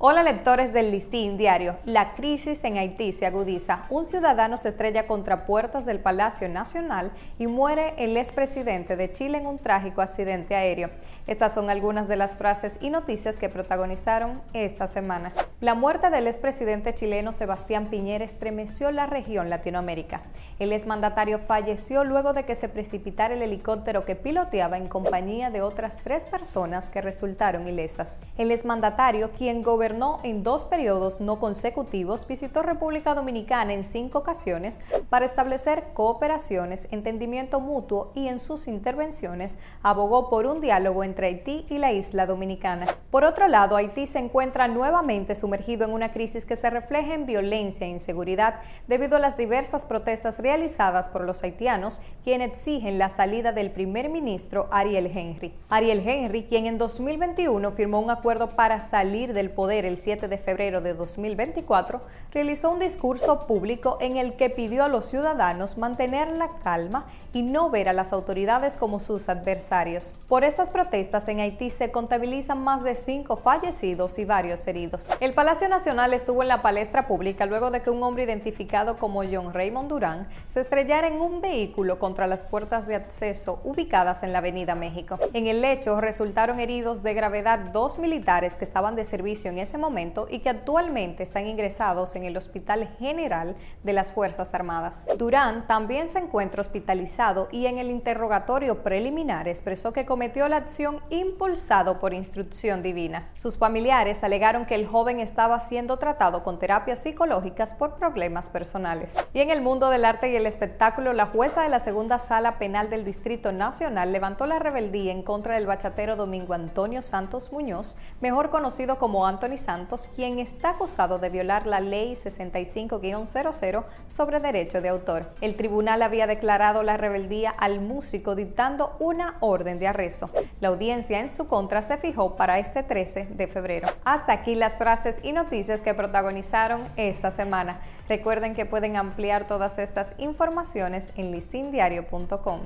Hola lectores del Listín Diario. La crisis en Haití se agudiza. Un ciudadano se estrella contra puertas del Palacio Nacional y muere el expresidente de Chile en un trágico accidente aéreo. Estas son algunas de las frases y noticias que protagonizaron esta semana. La muerte del expresidente chileno Sebastián Piñera estremeció la región Latinoamérica. El exmandatario falleció luego de que se precipitara el helicóptero que piloteaba en compañía de otras tres personas que resultaron ilesas. El exmandatario, quien gobernó en dos periodos no consecutivos, visitó República Dominicana en cinco ocasiones para establecer cooperaciones, entendimiento mutuo y en sus intervenciones abogó por un diálogo entre Haití y la isla dominicana. Por otro lado, Haití se encuentra nuevamente sumergido en una crisis que se refleja en violencia e inseguridad debido a las diversas protestas realizadas por los haitianos, quienes exigen la salida del primer ministro Ariel Henry. Ariel Henry, quien en 2021 firmó un acuerdo para salir del poder el 7 de febrero de 2024, realizó un discurso público en el que pidió a los ciudadanos mantener la calma y no ver a las autoridades como sus adversarios. Por estas protestas, en Haití se contabilizan más de cinco fallecidos y varios heridos. El Palacio Nacional estuvo en la palestra pública luego de que un hombre identificado como John Raymond Durán se estrellara en un vehículo contra las puertas de acceso ubicadas en la Avenida México. En el hecho resultaron heridos de gravedad dos militares que estaban de servicio en ese momento y que actualmente están ingresados en el Hospital General de las Fuerzas Armadas. Durán también se encuentra hospitalizado y en el interrogatorio preliminar expresó que cometió la acción impulsado por instrucción divina. Sus familiares alegaron que el joven estaba siendo tratado con terapias psicológicas por problemas personales. Y en el mundo del arte y el espectáculo, la jueza de la segunda sala penal del Distrito Nacional levantó la rebeldía en contra del bachatero Domingo Antonio Santos Muñoz, mejor conocido como Anthony Santos, quien está acusado de violar la ley 65-00 sobre derecho de autor. El tribunal había declarado la rebeldía al músico dictando una orden de arresto. La audiencia en su contra se fijó para este 13 de febrero. Hasta aquí las frases y noticias que protagonizaron esta semana. Recuerden que pueden ampliar todas estas informaciones en listindiario.com.